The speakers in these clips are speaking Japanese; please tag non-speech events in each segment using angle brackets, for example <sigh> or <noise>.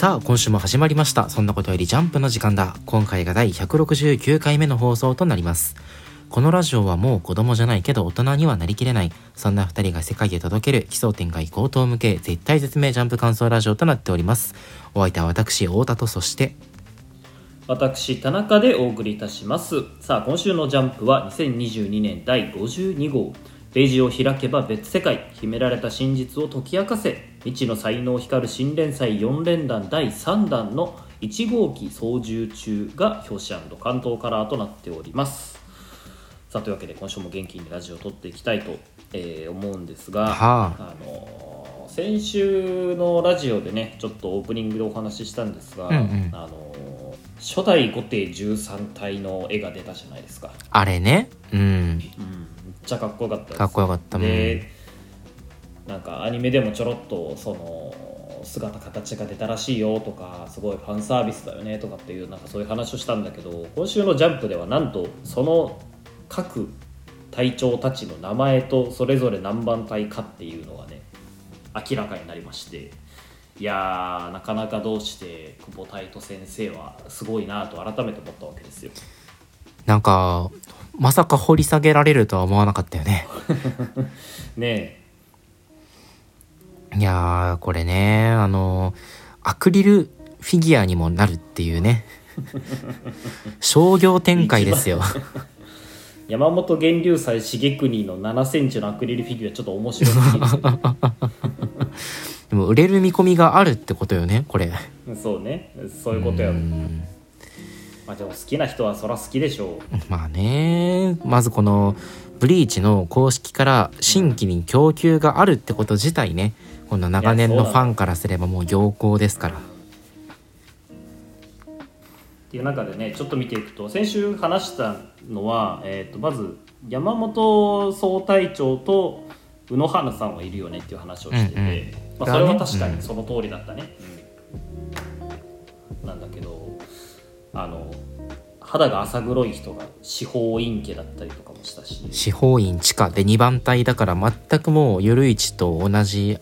さあ今週も始まりました。そんなことよりジャンプの時間だ。今回が第169回目の放送となります。このラジオはもう子供じゃないけど大人にはなりきれない。そんな二人が世界へ届ける奇想天外高等向け絶対絶命ジャンプ感想ラジオとなっております。お相手は私太田とそして私田中でお送りいたします。さあ今週のジャンプは2022年第52号。ページを開けば別世界秘められた真実を解き明かせ。未知の才能光る新連載4連弾第3弾の1号機操縦中が表紙関東カラーとなっております。さあというわけで今週も元気にラジオを撮っていきたいと、えー思うんですが、はあ。あのー先週のラジオでねちょっとオープニングでお話ししたんですが、うんうん。あのー初代後帝13体の絵が出たじゃないですか、あれね。うん。うん、めっちゃかっこよかったです。かっこよかったでなんかアニメでもちょろっとその姿形が出たらしいよとかすごいファンサービスだよねとかっていうなんかそういう話をしたんだけど今週の「ジャンプ」ではなんとその各隊長たちの名前とそれぞれ何番隊かっていうのがね明らかになりましていやーなかなかどうして久保太斗先生はすごいなと改めて思ったわけですよ。なんかまさか掘り下げられるとは思わなかったよね <laughs> ねいやーこれねあのアクリルフィギュアにもなるっていうね。<laughs> 商業展開ですよ。え山本源流祭重国の7センチのアクリルフィギュアちょっと面白すぎるでも売れる見込みがあるってことよねこれ。そうね。そういうことや。まあでも好きな人はそら好きでしょう。まあね。まずこのブリーチの公式から新規に供給があるってこと自体ねこの長年のファンからすればもう良好ですから。っていう中でねちょっと見ていくと先週話したのは、えー、とまず山本総隊長と宇野花さんはいるよねっていう話をしてて、うんうん。まあ、それは確かにその通りだったね、うん。なんだけどあの肌が浅黒い人が司法院家だったりとかもしたし。司法院地下で2番隊だから全くもうゆるいちと同じね。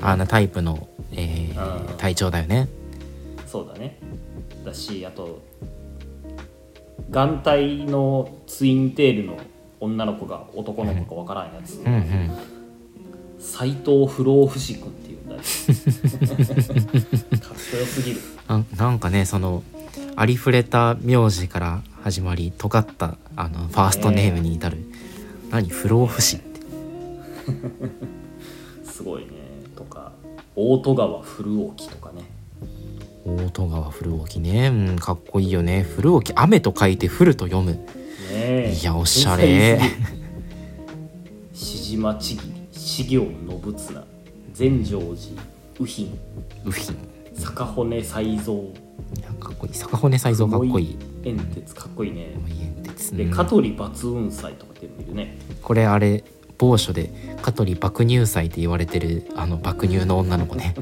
あのタイプの、えーうん。隊長だよね。そうだね。だしあと眼帯のツインテールの女の子が男の子かわからんやつ。うんうん。斎、藤不老不死君っていうんだよ <laughs> かっこよすぎる。ななんかねそのありふれた名字から始まり尖ったあのファーストネームに至る、何？不老不死って。<laughs> すごいね。とか大戸川古沖とかね。大戸川古沖ね、うん、かっこいいよね。古沖雨と書いて降ると読む。ねえ。いやおしゃれ。志島ちぎり。志行信綱。善成寺右品ウフィン坂骨才蔵かっこいい。逆骨才蔵かっこいい。煙鉄かっこいいね。煙鉄でうん香取抜雲斎とかっていうのもいるね。これあれ某所で香取爆乳祭って言われてるあの爆乳の女の子ね。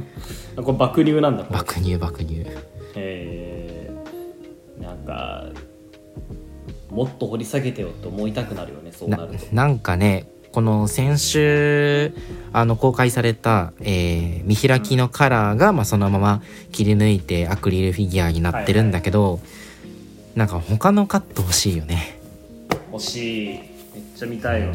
あ <laughs> これ爆乳なんだ爆乳爆乳えー、なんかもっと掘り下げてよって思いたくなるよねそうななると。なんかねこの先週あの公開された、えー見開きのカラーが、まあ、そのまま切り抜いてアクリルフィギュアになってるんだけど、なんか他のカット欲しいよね。欲しい。めっちゃ見たいよ、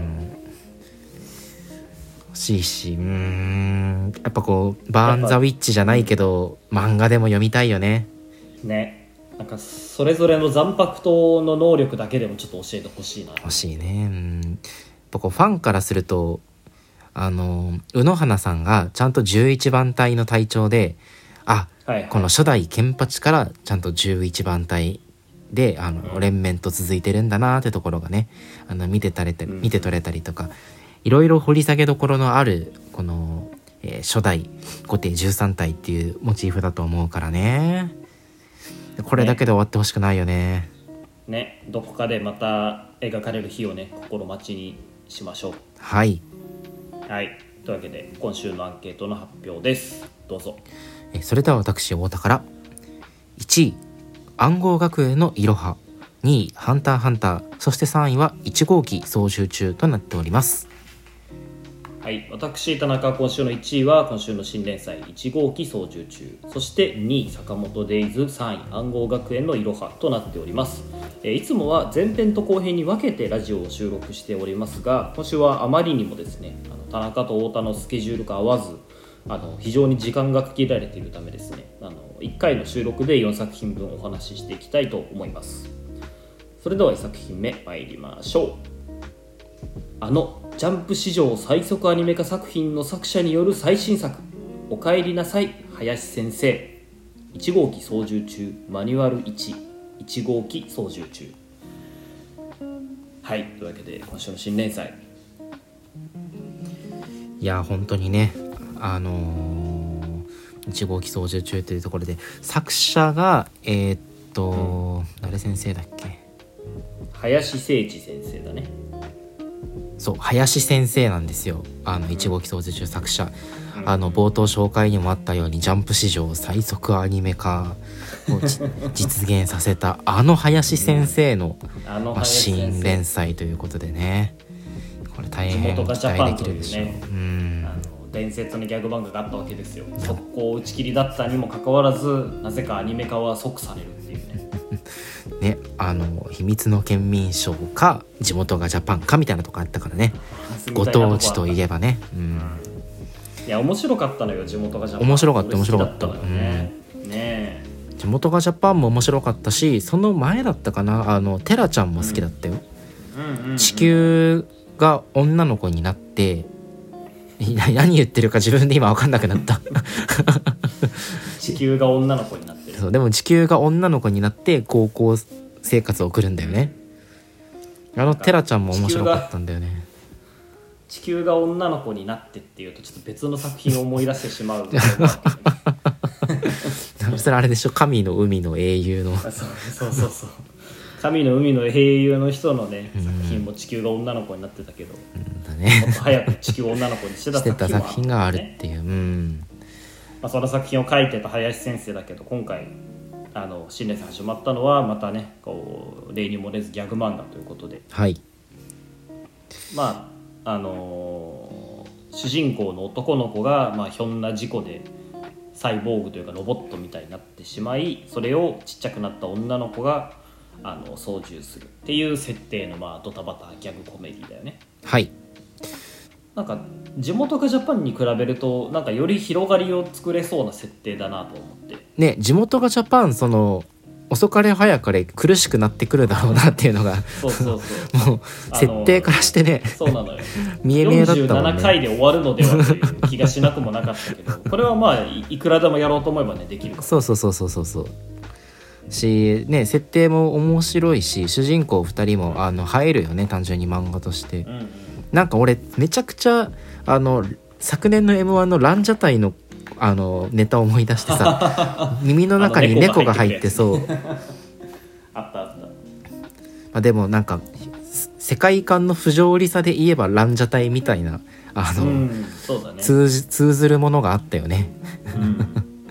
欲しいしうーんやっぱこうバーン・ザ・ウィッチじゃないけど漫画でも読みたいよね。ね。なんかそれぞれの残白刀の能力だけでもちょっと教えてほしいな。欲しいね。うんぱこうファンからするとあの宇野花さんがちゃんと11番隊の隊長であはい、はい、この初代ケンパチからちゃんと11番隊であの、うん。連綿と続いてるんだなってところがねあの見てたれてうん。見て取れたりとか、いろいろ掘り下げどころのあるこの、えー初代後手13体っていうモチーフだと思うからね。これだけで終わってほしくないよね。ね。どこかでまた描かれる日をね心待ちにしましょはい、うはい。というわけで今週のアンケートの発表です。どうぞ。えーそれでは私太田から。1位暗号学園のいろは。2位ハンターハンター。そして3位は1号機操縦中となっておりますはい、私田中今週の1位は今週の新連載1号機操縦中。そして2位坂本デイズ3位暗号学園のいろはとなっております、えいつもは前編と後編に分けてラジオを収録しておりますが今週はあまりにもですねあの田中と太田のスケジュールが合わずあの非常に時間が区切られているためですねあの1回の収録で4作品分お話ししていきたいと思います。それでは1作品目参りましょう。あのジャンプ史上最速アニメ化作品の作者による最新作「おかえりなさい林先生」1号機操縦中マニュアル11号機操縦中。はいというわけで今週の新連載。いや本当にねあのー、1号機操縦中というところで作者がえーっと、誰先生だっけ？林誠一先生だねそう林先生なんですよ。あの1号機操縦中作者、あの冒頭紹介にもあったようにジャンプ史上最速アニメ化を <laughs> じ実現させたあの林先生の、あのまあ、新連生載ということでね。これ大変期ジャパン待できるでしょう、ね。うん。あの伝説のギャグ漫画があったわけですよ。速攻打ち切りだったにもかかわらずなぜかアニメ化は即されるっていうねねあの秘密の県民賞か地元がジャパンかみたいなとこあったからね。ご当地といえばね、うん、いや面白かったのよ地元がジャパン。面白かった面白かった。のよね、ねえ。地元がジャパンも面白かったしその前だったかなあのテラちゃんも好きだったよ、うん。うんうん地球が女の子になって何言ってるか自分で今分かんなくなった。地球が女の子になってるそうでも地球が女の子になって高校生活を送るんだよね。あのテラちゃんも面白かったんだよね。地球が女の子になってっていうとちょっと別の作品を思い出してしまう <laughs> そしたらあれでしょ？神の海の英雄の。そうそうそうそう。神の海の英雄の人のね作品も地球が女の子になってたけど、だね。もっと早く地球を女の子にしてたしてた作品作品があるっねていう。うんまあ、その作品を書いてた林先生だけど今回あの新年祭始まったのはまたねこう例に漏れずギャグ漫画ということで。はい。まああのー主人公の男の子が、まあ、ひょんな事故でサイボーグというかロボットみたいになってしまいそれをちっちゃくなった女の子があの操縦するっていう設定の、まあ、ドタバタギャグコメディだよね。はいなんか地元がジャパンに比べるとなんかより広がりを作れそうな設定だなと思って。ね地元がジャパンその遅かれ早かれ苦しくなってくるだろうなっていうのがそうそうそう。<laughs> もう設定からしてね。そうなのよ。見え見えだったもん47ね回で終わるのではという気がしなくもなかったけどこれはまあいいくらでもやろうと思えばねできるそうそうそうそうそう。そうしね設定も面白いし主人公2人もあの映えるよね単純に漫画として。うんうんなんか俺めちゃくちゃあの昨年の m 1のランジャタイのあのネタを思い出してさ <laughs> 耳の中に猫が入ってそう。あったあった。まあ、でもなんかせ世界観の不条理さで言えばランジャタイみたいなあの、うんね。通じ通ずるものがあったよね。うん。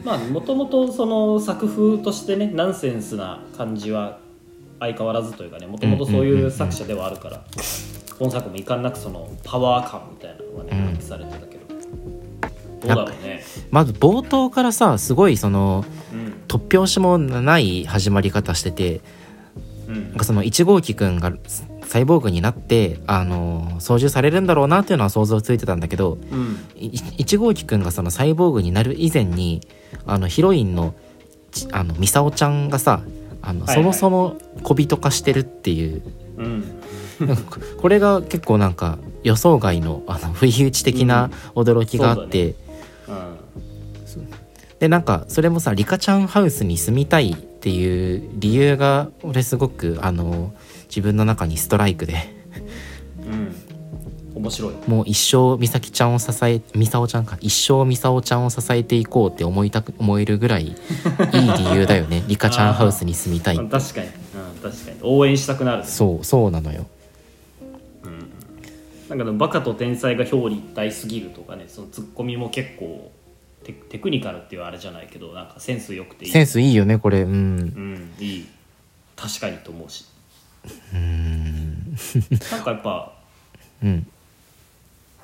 まあもともとその作風としてねナンセンスな感じは相変わらずというかねもともとそういう作者ではあるから本作もいかんなくそのパワー感みたいなのがねうん。発揮されてたけど、どうだろうね。まず冒頭からさすごいそのうん。突拍子もない始まり方しててうん。なんかその1号機くんがサイボーグになってあの操縦されるんだろうなっていうのは想像ついてたんだけどうん。い1号機くんがそのサイボーグになる以前にあのヒロインのちあのミサオちゃんがさあの、はいはい。そもそも小人化してるっていううんここれが結構なんか予想外のあの不意打ち的な驚きがあって、うん。でなんかそれもさリカちゃんハウスに住みたいっていう理由が俺すごくあの自分の中にストライクで。うん。面白い。もう一生美咲ちゃんを支え美沙ちゃんか。一生美沙ちゃんを支えていこうって思いたく思えるぐらいいい理由だよね。<laughs> リカちゃんハウスに住みたいうん確かに、うん、確かに。応援したくなる。そうそうなのよなんかバカと天才が表裏一体すぎるとかねそのツッコミも結構テテクニカルっていうあれじゃないけどなんかセンス良くていい。センスいいよねこれ。うん。うんいい。確かにと思うし。なんかやっぱうん。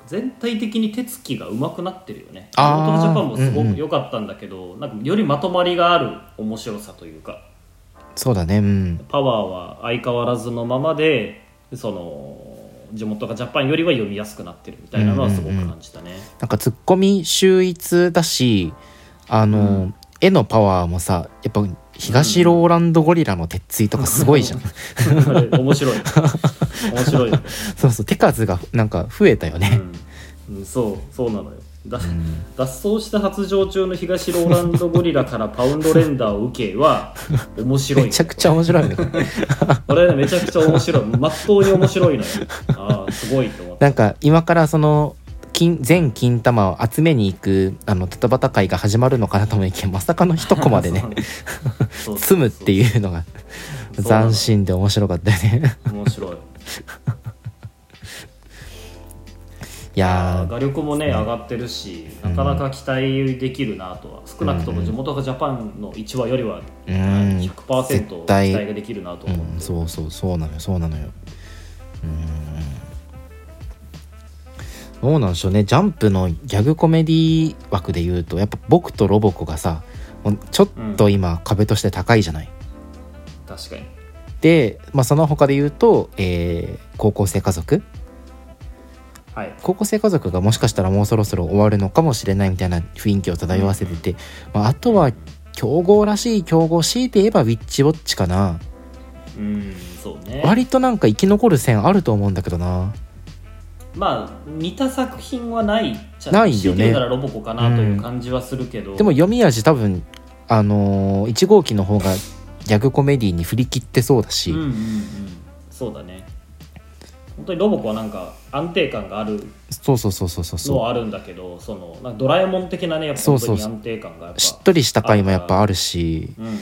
全体的に手つきが上手くなってるよね。あーオートジャパンもすごうんうん。く良かったんだけど、なんかよりまとまりがある面白さというかそうだねうん。パワーは相変わらずのままでその地元がジャパンよりは読みやすくなってるみたいなのはすごく感じたね、なんかツッコミ秀逸だしあの、うん。絵のパワーもさやっぱ東ローランドゴリラの鉄槌とかすごいじゃん、面白い。<laughs> 面白い、そうそう手数がなんか増えたよね、うん。うん、そうそうなのよだうん。脱走した発情中の東ローランドゴリラからパウンドレンダーを受けは <laughs> 面白い。めちゃくちゃ面白いね。<laughs> これねめちゃくちゃ面白い。まっとうに面白いのよ。ああすごいと思って。なんか今からその金全金玉を集めに行くあのタタバタ会が始まるのかなと思いきやまさかの一コマでね <laughs> 積むっていうのが斬新で面白かったよね。面白いいやー画力もね上がってるしなかなか期待できるなとは少なくとも地元がジャパンの1話よりはうん。100%期待ができるなとう思う、ん、そうそうそうなのよそうなのよ。うん。どうなんでしょうねジャンプのギャグコメディ枠で言うとやっぱ僕とロボコがさちょっと今壁として高いじゃない、確かに。で、まあ、その他で言うと、えー高校生家族はい。高校生家族がもしかしたらもうそろそろ終わるのかもしれないみたいな雰囲気を漂わせてて、まあ、あとは強豪らしい強豪強いて言えばウィッチウォッチかな。うんそうね。割となんか生き残る線あると思うんだけどな。まあ似た作品はないじゃないよね。強て言うならロボコかなという感じはするけど、でも読み味多分あのー、1号機の方がギャグコメディに振り切ってそうだし、うんうんうん。そうだね本当にロボコはなんか安定感があるそうそうそうそうそう。のそはあるんだけどそのなんかドラえもん的なねやっぱそうそう。そう本当に安定感がしっとりした回もやっぱあるし。うんうん。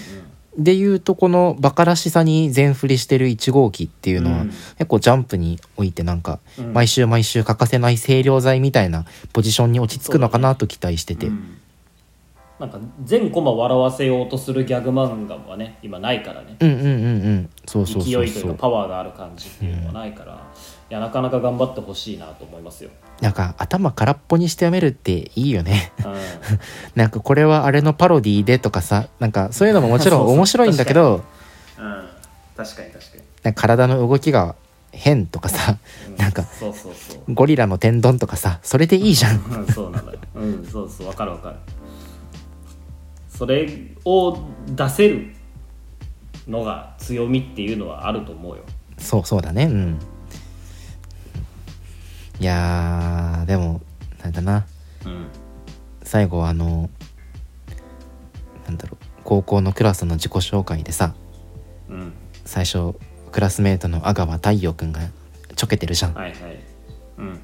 でいうとこのバカらしさに全振りしてる1号機っていうのは、うん。結構ジャンプにおいてなんかうん。毎週毎週欠かせない清涼剤みたいなポジションに落ち着くのかなと期待してて、うんなんか全コマ笑わせようとするギャグ漫画はね今ないからね。うん、うんうんうん。そうそう勢いというかパワーがある感じっていうのはないから、いやなかなか頑張ってほしいなと思いますよ、なんか頭空っぽにして読めるっていいよね。うん、<laughs> なんかこれはあれのパロディでとかさなんかそういうのももちろん面白いんだけどうん、確かに確かに。なんか体の動きが変とかさうん。なんかゴリラの天丼とかさそれでいいじゃん。うんそうなのよ。うんそうそうわかるわかるそれを出せるのが強みっていうのはあると思うよ。そうそうだね。うん。いやーでもなんだな。うん。最後はあのなんだろう高校のクラスの自己紹介でさうん。最初クラスメートの阿川太陽くんがちょけてるじゃん。はいはい。うん。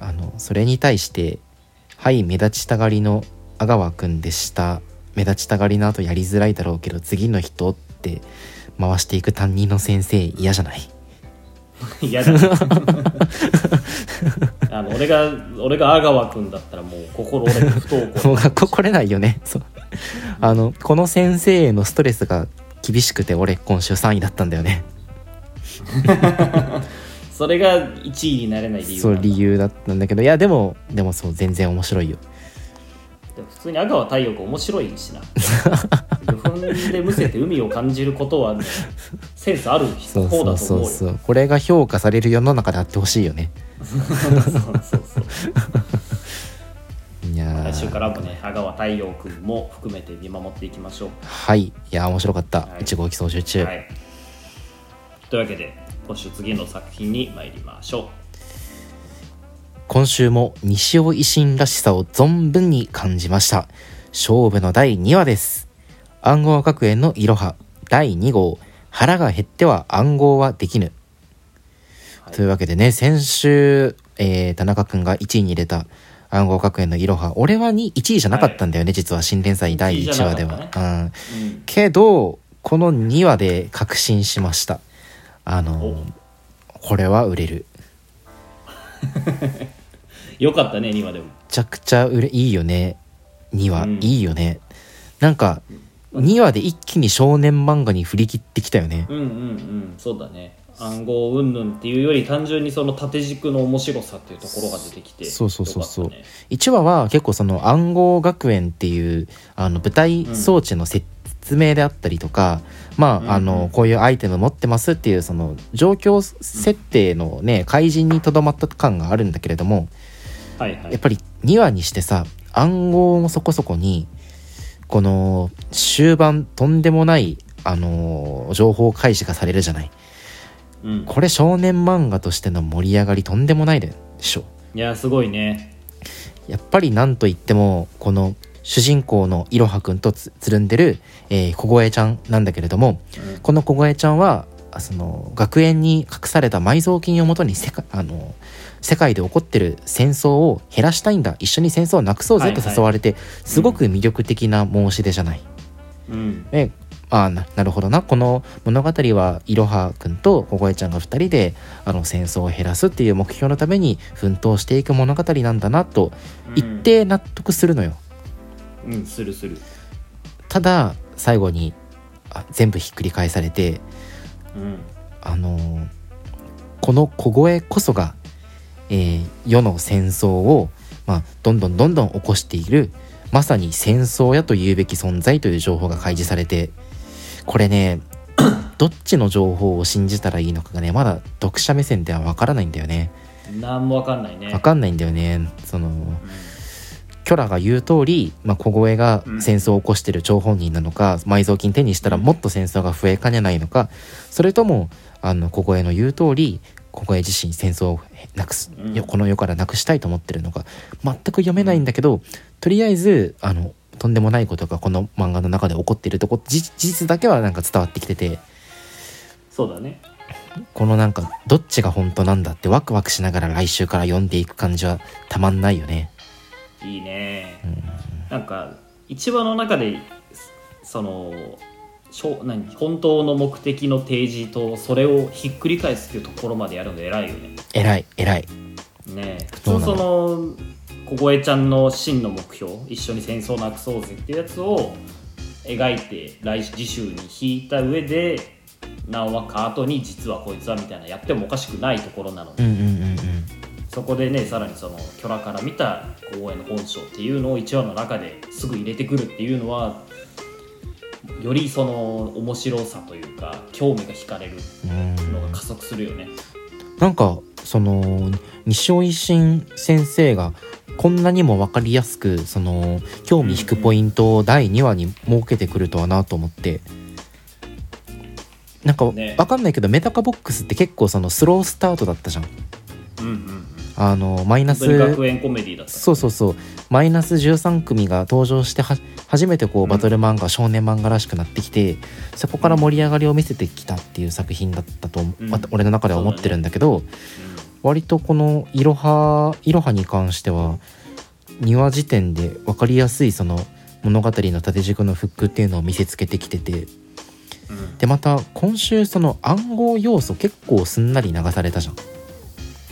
あのそれに対して「はい目立ちたがりの阿川くんでした。目立ちたがりの後やりづらいだろうけど次の人」って回していく担任の先生嫌じゃない？<laughs> 嫌だ <laughs> あの俺が俺が阿川君だったらもう心折れて不登校。<laughs> もう学校来れないよね。そう。あのこの先生へのストレスが厳しくて俺今週3位だったんだよね。それが1位になれない理由そう理由だったんだけど。いやでもでもそう全然面白いよでも普通に阿川太陽君面白いしな。魚粉でむせて海を感じることは、ね、センスある方だと思うよ。そうそうこれが評価される世の中であってほしいよね。そうそうそういやー。来週からもね阿川太陽君も含めて見守っていきましょう。はい。いやー面白かった、はい。1号機操縦中、はい、というわけで今週次の作品に参りましょ今週も西尾維新らしさを存分に感じました。勝負の第2話です。暗号学園のいろは第2号。腹が減っては暗号はできぬ、はい。というわけでね先週、えー田中くんが1位に入れた暗号学園のいろは俺はに1位じゃなかったんだよね、実は新連載第1話では、一位じゃなうん、う、うん、けどこの2話で確信しました。あのこれは売れる <laughs> よかったね2話でも。めちゃくちゃ売れいいよね。2話、うん。いいよね。なんか2話で一気に少年漫画に振り切ってきたよね。うんうんうんそうだね。暗号云々っていうより単純にその縦軸の面白さっていうところが出てきてそうそうそうそう。よかったね。1話は結構その暗号学園っていうあの舞台装置の説明であったりとか、まああうんうん。のこういうアイテム持ってますっていうその状況設定のね怪人にとどまった感があるんだけれどもはいはい。やっぱり2話にしてさ暗号もそこそこにこの終盤とんでもないあの情報開示がされるじゃない。うん、これ少年漫画としての盛り上がりとんでもないでしょ。いやすごいね。やっぱりなんといってもこの主人公のいろはくんとつつるんでる、えー小越ちゃんなんだけれどもうん。この小越ちゃんはあその学園に隠された埋蔵金をもとに世界あの世界で起こってる戦争を減らしたいんだ。一緒に戦争をなくそうぜとはいはい。誘われて、すごく魅力的な申し出じゃない。うん。でああななるほどな。この物語はいろはくんと小越ちゃんが2人であの戦争を減らすっていう目標のために奮闘していく物語なんだなと一定納得するのよ。うん、うん、するする。ただ最後にあ全部ひっくり返されてうん。あのーこの小声こそが、えー世の戦争を、まあ、どんどんどんどん起こしているまさに戦争やと言うべき存在という情報が開示されてこれね <coughs> どっちの情報を信じたらいいのかがねまだ読者目線ではわからないんだよね。なんもわかんないね。わかんないんだよね。そのうん。キョラが言う通り、まあ、小声が戦争を起こしてる張本人なのか、埋蔵金手にしたらもっと戦争が増えかねないのかそれともあの小声の言う通り小声自身戦争をなくす、この世からなくしたいと思ってるのか全く読めないんだけどとりあえずあのとんでもないことがこの漫画の中で起こってるとこ事事実だけはなんか伝わってきててそうだね。このなんかどっちが本当なんだってワクワクしながら来週から読んでいく感じはたまんないよね。いいね。うん。なんか一話の中でその何本当の目的の提示とそれをひっくり返すっていうところまでやるの偉いよね偉い偉い。ねえ普通その？小越ちゃんの真の目標一緒に戦争なくそうぜっていうやつを描いて来次週に引いた上で何話か後に実はこいつはみたいなやってもおかしくないところなので、うんうんうんうん。そこでねさらにそのキョラから見た公演の本性っていうのを1話の中ですぐ入れてくるっていうのはよりその面白さというか興味が惹かれるうんのが加速するよね。なんかその西尾維新先生がこんなにも分かりやすくその興味引くポイントを第2話に設けてくるとはなと思って。なんかね。分かんないけどメタカボックスって結構そのスロースタートだったじゃん。うんうんあのマイナス学園コメディだった。そうそうそう。マイナス13組が登場しては初めてこうバトル漫画、少年漫画らしくなってきてそこから盛り上がりを見せてきたっていう作品だったと、うん。俺の中では思ってるんだけど割とこのいろはいろはに関しては2話時点で分かりやすいその物語の縦軸のフックっていうのを見せつけてきててうん。でまた今週その暗号要素結構すんなり流されたじゃん。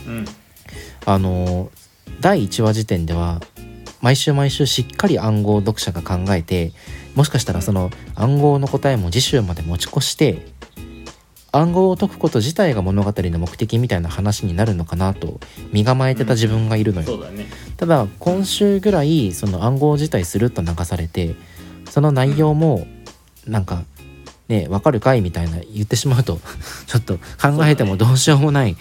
うんあの第1話時点では毎週毎週しっかり暗号を読者が考えてもしかしたらその暗号の答えも次週まで持ち越して暗号を解くこと自体が物語の目的みたいな話になるのかなと身構えてた自分がいるのよ、そうだね。ただ今週ぐらいその暗号自体スルッと流されてその内容もなんかねわかるかいみたいな言ってしまうと <laughs> ちょっと考えてもどうしようもない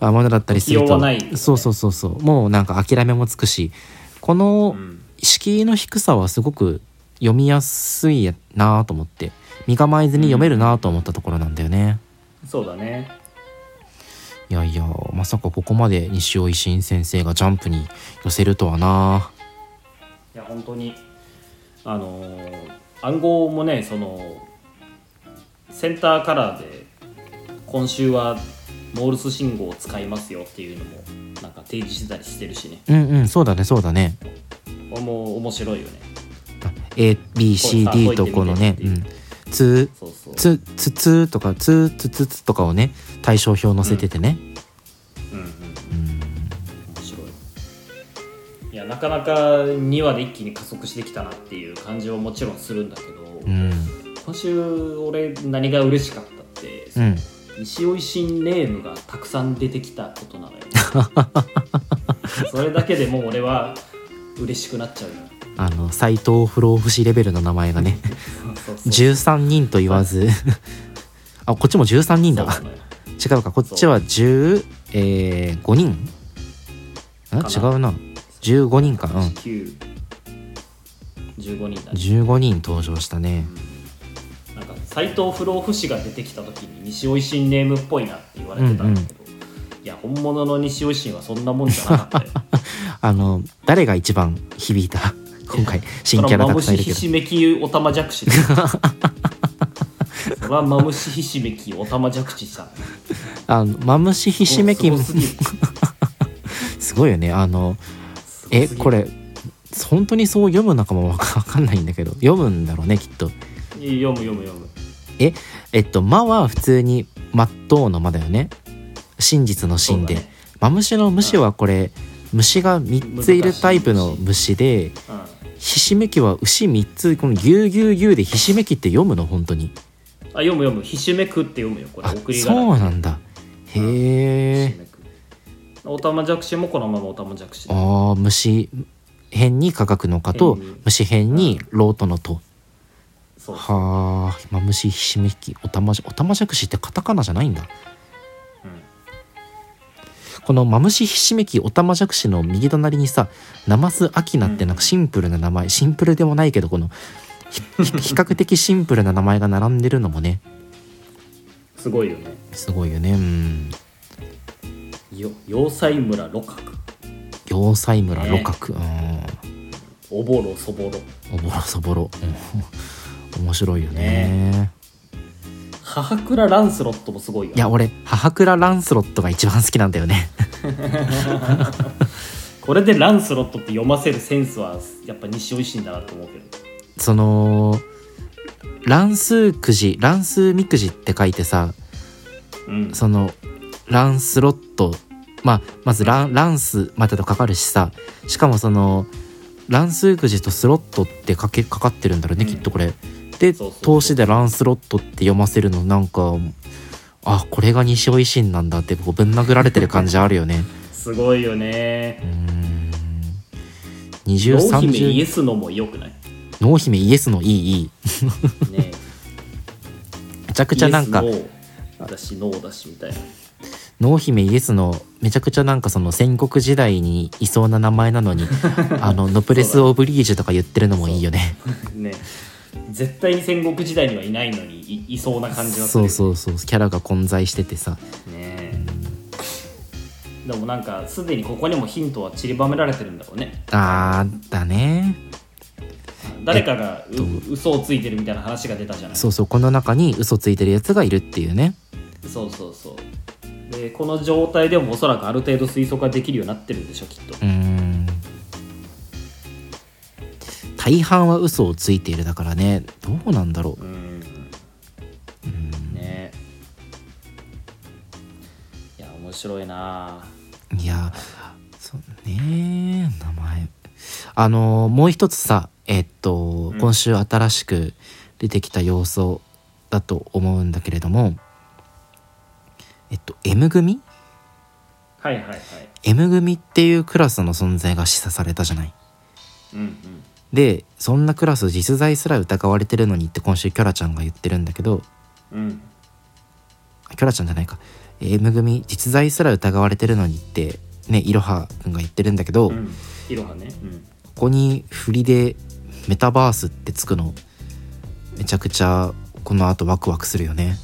ものだったりすると。そうそうそうそう。もうなんか諦めもつくしこのうん。敷居の低さはすごく読みやすいなと思って身構えずに読めるなと思ったところなんだよね、そうだね。いやいやまさかここまで西尾維新先生がジャンプに寄せるとはな。いや本当にあのー暗号もねそのセンターカラーで今週はモールス信号を使いますよっていうのもなんか提示してたりしてるしね。うんうんそうだねそうだね。これも面白いよね。ABCD とこのねこうさう。ん。つそうそう。つつつとかつつつつとかをね対象表載せててね。うん。うんうん面白い。いやなかなか2話で一気に加速してきたなっていう感じはもちろんするんだけど、うん今週俺何が嬉しかったって、うん。西尾維新ネームがたくさん出てきたことなのよ、ね、<laughs> それだけでもう俺は嬉しくなっちゃうよ。あの斎藤不老不死レベルの名前がね。そうそう13人と言わず。あこっちも13人だ。そうなのよ。違うか。こっちは10、えー、5人？あかな。違うな。15人か。うん。9 15人だね。15人登場したね斎藤不老不死が出てきた時に西尾維新ネームっぽいなって言われてたんだけど、いや本物の西尾維新はそんなもんじゃなかったよ。<laughs> あの誰が一番響いた今回新キャラたくさんひしめきおたまじゃくしそれはマムシひしめきおたまじゃくしさん。あのマムシひしめきすごすすごいよね。あのえこれ本当にそう読むのかもわかわかんないんだけど読むんだろうねきっと。読む読む読むええっと「ま」は普通に「まっとう」の「ま」だよね。真実の「真」で、ね。マムシの「虫」はこれ虫が3ついるタイプの虫でうん。ひしめきは牛3つこのぎゅうぎゅうぎゅうでひしめきって読むの？本当に。あ読む読む。ひしめくって読むよ。これあ送りそうなんだ。へひえおたまじゃくしもこのままおたまじゃくしあー虫辺に科学の科と虫辺にロートのとそうはあマムシひしめきおたまじおたまじゃくしってカタカナじゃないんだ。このマムシひしめきおたまじゃくしの右隣にさナマスアキナってなんかシンプルな名前、シンプルでもないけどこの <laughs> 比較的シンプルな名前が並んでるのもね。すごいよね。すごいよね。うん。よ要塞村六角。要塞村ね。六角、おぼろそぼろ。うんおぼろそぼろ、うん、面白いよね。母倉ランスロットもすごいよ。いや俺母倉ランスロットが一番好きなんだよね。<laughs> これでランスロットって読ませるセンスはやっぱ西尾維新だなと思うけど。その乱数くじ乱数みくじって書いてさうん。そのランスロットまあまずランランスまでとかかるしさしかもその乱数くじとスロットってかけかかってるんだろうね、うん。きっとこれで投資でランスロットって読ませるのなんかあこれが西尾維新なんだってこうぶん殴られてる感じあるよね。<laughs> すごいようねーん。二重濃三姫イエ重スのもよくない？濃姫イエスのいいいい。ね。<laughs> めちゃくちゃなんかイエスノーだしノーだしみたいな。濃姫イエスのめちゃくちゃなんかその戦国時代にいそうな名前なのに <laughs> あのノプレス・オブリージュとか言ってるのもいいよね。ね絶対に戦国時代にはいないのにいいそうな感じはするそうそう。そうキャラが混在しててさ。ねえ。でもなんかすでにここにもヒントは散りばめられてるんだろうね。あーだね。誰かがう嘘をついてるみたいな話が出たじゃない。そうそうこの中に嘘ついてるやつがいるっていうね。そうそうそう。でこの状態でもおそらくある程度推測ができるようになってるんでしょきっと。うーん大半は嘘をついているだからね。どうなんだろう。うん。ね。いや面白いな。いやそうね名前。あのもう一つさえっと、うん。今週新しく出てきた要素だと思うんだけれどもえっと M 組？はいはいはい。M 組っていうクラスの存在が示唆されたじゃない？うんうんでそんなクラス実在すら疑われてるのにって今週キョラちゃんが言ってるんだけどうん。あキョラちゃんじゃないか。M 組実在すら疑われてるのにってねいろはくんが言ってるんだけど、うん。いろはね。うん。ここに振りでメタバースってつくのめちゃくちゃこの後ワクワクするよね。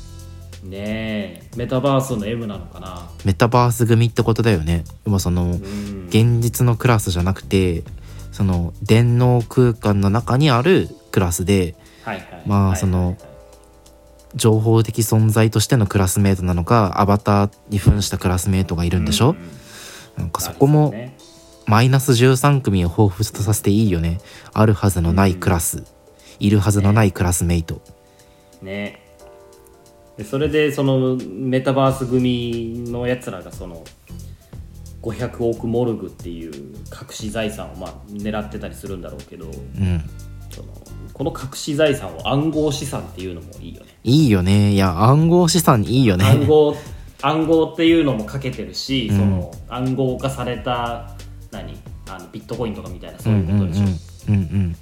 ねえ。メタバースの M なのかな。メタバース組ってことだよね。でもそのうん。現実のクラスじゃなくてその電脳空間の中にあるクラスではいはい。まあはいはいその情報的存在としてのクラスメートなのかアバターに扮したクラスメートがいるんでしょ、ううなんかそこもね。マイナス13組を彷彿とさせていいよね。あるはずのないクラス、いるはずのないクラスメイト、ね。でそれでそのメタバース組のやつらがその500億モルグっていう隠し財産をまあ狙ってたりするんだろうけどうん。そのこの隠し財産を暗号資産っていうのもいいよね。いいよね。いや暗号資産いいよね。暗号暗号っていうのもかけてるし、うん。その暗号化された何あのビットコインとかみたいなそううんいううんことでしょ、うんうん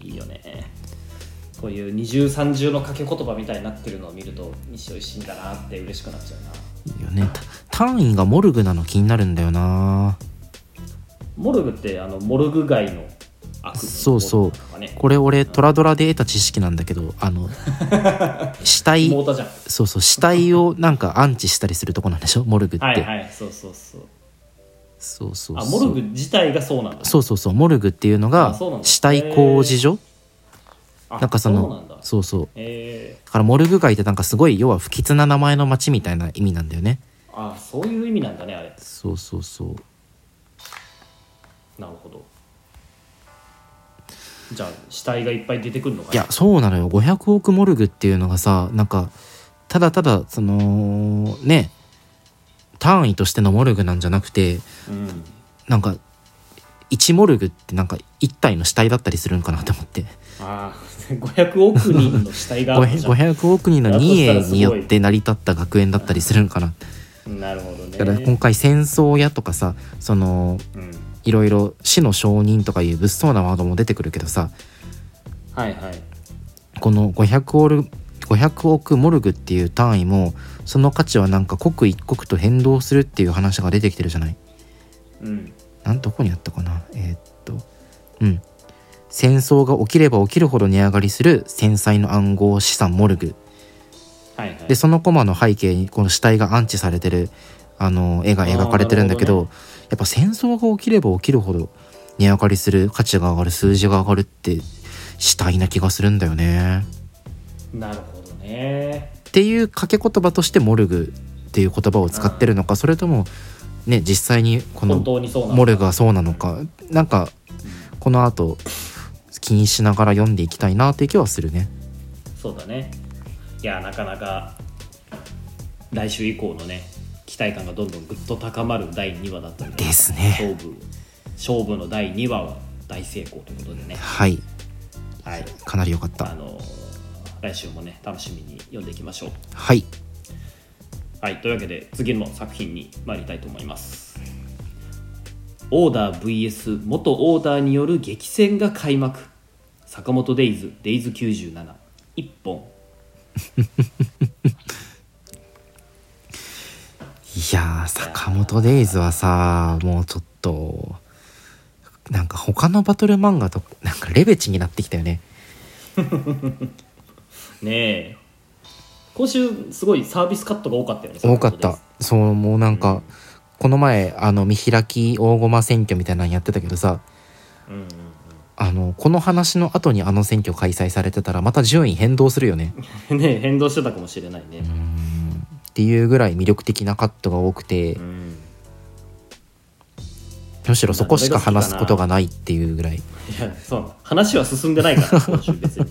いいよね。こういう二重三重の掛け言葉みたいになってるのを見ると西尾死んだなって嬉しくなっちゃうなよね。た単位がモルグなの気になるんだよな。モルグってあのモルグ街の悪そうそう。これ俺トラドラで得た知識なんだけどあの <laughs> 死体そうそう。死体をなんか安置したりするとこなんでしょ？モルグって、はいはいそうそうそう。そうそうそう。あモルグ自体がそうなんだ。そうそうそう。モルグっていうのが死体工事所？あなんかそのそうそうえだからモルグ街ってなんかすごい要は不吉な名前の町みたいな意味なんだよね。ー、あそういう意味なんだねあれ。そうそうそう。なるほど。じゃあ死体がいっぱい出てくるのかいやそうなのよ。500億モルグっていうのがさなんかただただそのね単位としてのモルグなんじゃなくてうん。なんか1モルグってなんか1体の死体だったりするんかなと思って。ああ500億人の死体があるじゃん。500億人のだとしたらすごい2によって成り立った学園だったりするんかな。なるほどね。だから今回戦争屋とかさそのうん、いろいろ死の証人とかいう物騒なワードも出てくるけどさはいはい。この500オル500億モルグっていう単位もその価値はなんか刻一刻と変動するっていう話が出てきてるじゃない？うん。なんどこにあったかな？えーっとうん戦争が起きれば起きるほど値上がりする繊細の暗号資産モルグ。はいはい。でそのコマの背景にこの死体が安置されてるあの絵が描かれてるんだけどあーなやっぱ戦争が起きれば起きるほど値上がりする価値が上がる数字が上がるって死体な気がするんだよね。なるほどね。っていう掛け言葉としてモルグっていう言葉を使ってるのか、それともね実際にこ本のモルグがそうなのか。なんかこの後気にしながら読んでいきたいなっていう気はするね。そうだね。いやなかなか来週以降のね期待感がどんどんぐっと高まる第2話だったのでですね。勝負勝負の第2話は大成功ということでね。はい。はい。かなり良かった。あの来週もね楽しみに読んでいきましょう。はい。はいというわけで次の作品に参りたいと思います。オーダー VS 元オーダーによる激戦が開幕坂本デイズデイズ97一本。いやー坂本デイズはさもうちょっとなんか他のバトル漫画となんかレベチになってきたよね。<laughs> ねえ。今週すごいサービスカットが多かったよね多かった。そうもうなんか、この前あの見開き大駒選挙みたいなのやってたけどさ。うんうんあのこの話の後にあの選挙開催されてたらまた順位変動するよね。う <laughs> んねえ変動してたかもしれないね。っていうぐらい魅力的なカットが多くて、うん。むしろそこしか話すことがないっていうぐらい。いやそう。話は進んでないから今週別に。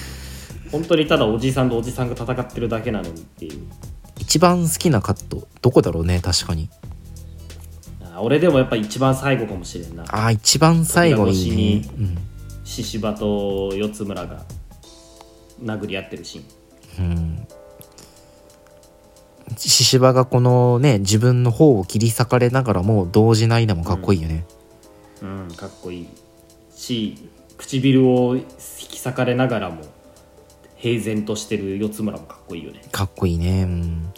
<laughs> 本当にただおじいさんとおじさんが戦ってるだけなのにっていう。一番好きなカットどこだろうね確かにあ俺でもやっぱ一番最後かもしれんな。あー一番最後いい扉ね越し獅子場と四つ村が殴り合ってるシーン。うん、うん、獅子場がこのね自分の方を切り裂かれながらも動じないのもかっこいいよね、うんかっこいい。し唇を引き裂かれながらも平然としてる四つ村もかっこいいよね。かっこいいね。うん